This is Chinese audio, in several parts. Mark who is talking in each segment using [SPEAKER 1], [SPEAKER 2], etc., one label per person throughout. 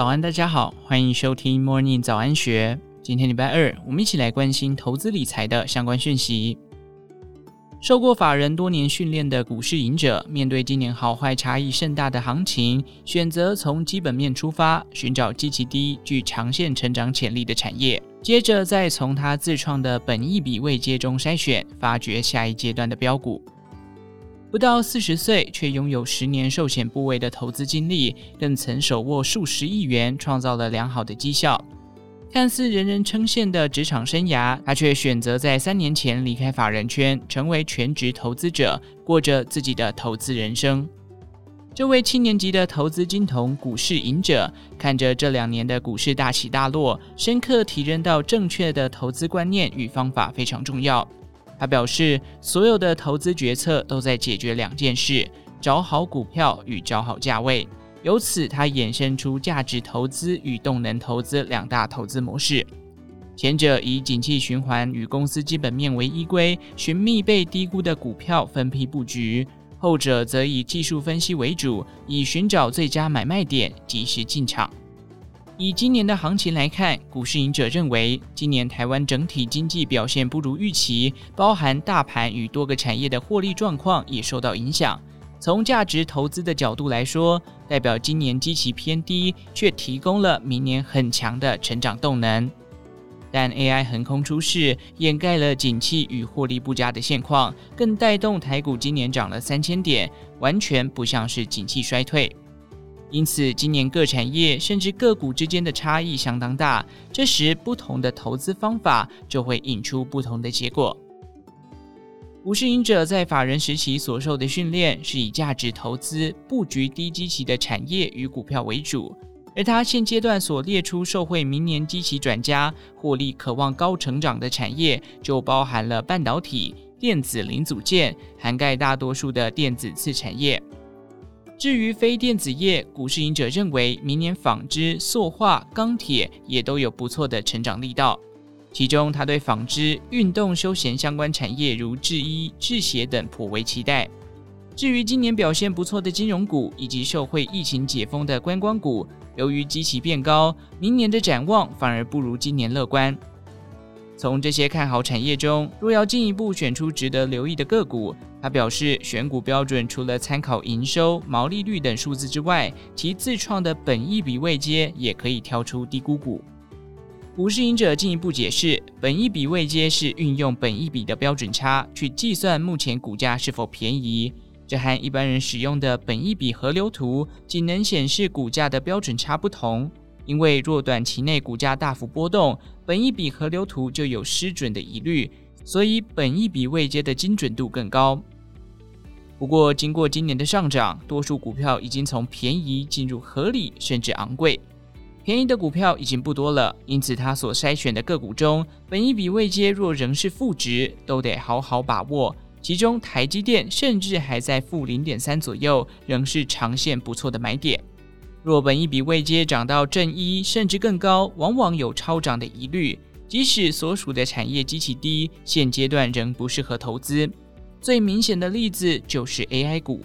[SPEAKER 1] 早安，大家好，欢迎收听 Morning 早安学。今天礼拜二，我们一起来关心投资理财的相关讯息。受过法人多年训练的股市隐者，面对今年好坏差异甚大的行情，选择从基本面出发，寻找基期低、具长线成长潜力的产业，接着再从他自创的本益比位阶中筛选，发掘下一阶段的标股。不到四十岁，却拥有十年寿险部位的投资经历，更曾手握数十亿元，创造了良好的绩效。看似人人称羡的职场生涯，他却选择在三年前离开法人圈，成为全职投资者，过着自己的投资人生。这位七年级的投资金童，股市隐者，看着这两年的股市大起大落，深刻体认到正确的投资观念与方法非常重要。他表示，所有的投资决策都在解决两件事：找好股票与找好价位。由此，他衍生出价值投资与动能投资两大投资模式。前者以景气循环与公司基本面为依归，寻觅被低估的股票分批布局；后者则以技术分析为主，以寻找最佳买卖点，及时进场。以今年的行情来看，股市赢者认为，今年台湾整体经济表现不如预期，包含大盘与多个产业的获利状况也受到影响。从价值投资的角度来说，代表今年基期偏低，却提供了明年很强的成长动能。但 AI 横空出世，掩盖了景气与获利不佳的现况，更带动台股今年涨了三千点，完全不像是景气衰退。因此，今年各产业甚至个股之间的差异相当大。这时，不同的投资方法就会引出不同的结果。股市隐者在法人时期所受的训练是以价值投资、布局低基期的产业与股票为主，而他现阶段所列出受惠明年基期转佳、获利渴望高成长的产业，就包含了半导体、电子零组件，涵盖大多数的电子次产业。至于非电子业，股市隐者认为，明年纺织、塑化、钢铁也都有不错的成长力道。其中，他对纺织、运动休闲相关产业如制衣、制鞋等颇为期待。至于今年表现不错的金融股以及受惠疫情解封的观光股，由于基期变高，明年的展望反而不如今年乐观。从这些看好产业中，若要进一步选出值得留意的个股，他表示选股标准除了参考营收、毛利率等数字之外，其自创的本益比位阶也可以挑出低估股。股市隐者进一步解释，本益比位阶是运用本益比的标准差去计算目前股价是否便宜，这和一般人使用的本益比河流图仅能显示股价的标准差不同。因为若短期内股价大幅波动，本益比河流图就有失准的疑虑，所以本一比未接的精准度更高。不过，经过今年的上涨，多数股票已经从便宜进入合理，甚至昂贵。便宜的股票已经不多了，因此他所筛选的个股中，本一比未接若仍是负值，都得好好把握。其中，台积电甚至还在负零点三左右，仍是长线不错的买点。若本一比未接涨到正一甚至更高，往往有超涨的疑虑。即使所属的产业基期低，现阶段仍不适合投资。最明显的例子就是 AI 股。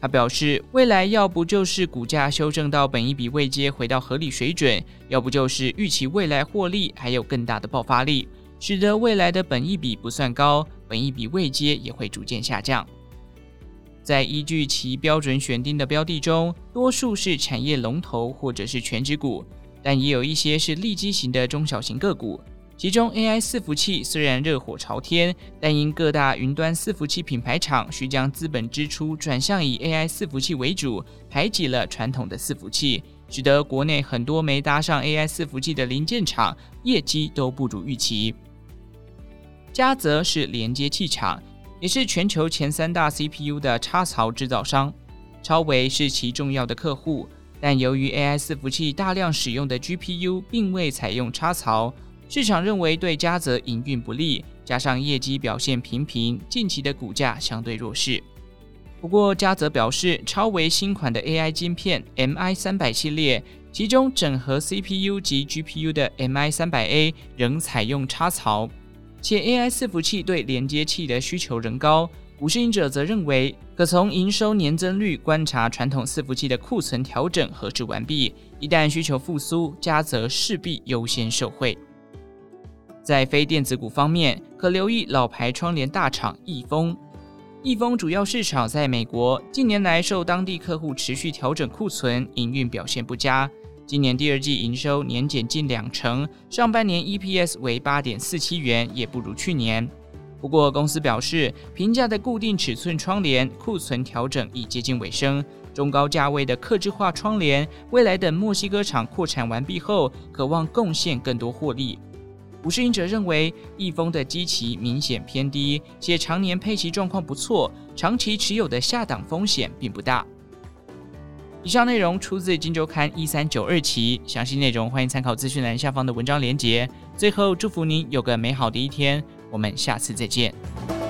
[SPEAKER 1] 他表示，未来要不就是股价修正到本益比未接回到合理水准，要不就是预期未来获利还有更大的爆发力，使得未来的本益比不算高，本益比未接也会逐渐下降。在依据其标准选定的标的中，多数是产业龙头或者是全值股，但也有一些是利基型的中小型个股。其中，AI 伺服器虽然热火朝天，但因各大云端伺服器品牌厂需将资本支出转向以 AI 伺服器为主，排挤了传统的伺服器，使得国内很多没搭上 AI 伺服器的零件厂业绩都不如预期。嘉泽是连接器厂。也是全球前三大 CPU 的插槽制造商，超微是其重要的客户，但由于 AI 伺服器大量使用的 GPU 并未采用插槽，市场认为对嘉泽营运不利，加上业绩表现平平，近期的股价相对弱势。不过嘉泽表示，超微新款的 AI 晶片 MI 三百系列，其中整合 CPU 及 GPU 的 MI 三百 A 仍采用插槽。且 AI 伺服器对连接器的需求仍高，股市隐者则认为，可从营收年增率观察传统伺服器的库存调整何时完毕。一旦需求复苏，嘉泽势必优先受惠。在非电子股方面，可留意老牌窗帘大厂易丰。易丰主要市场在美国，近年来受当地客户持续调整库存，营运表现不佳。今年第二季营收年减近两成，上半年 EPS 为八点四七元，也不如去年。不过，公司表示，平价的固定尺寸窗帘库存调整已接近尾声，中高价位的客制化窗帘，未来等墨西哥厂扩产完毕后，可望贡献更多获利。股市隐者认为，易丰的基期明显偏低，且常年配齐状况不错，长期持有的下档风险并不大。以上内容出自《金周刊》一三九二期，详细内容欢迎参考资讯栏下方的文章连结。最后，祝福您有个美好的一天。我们下次再见。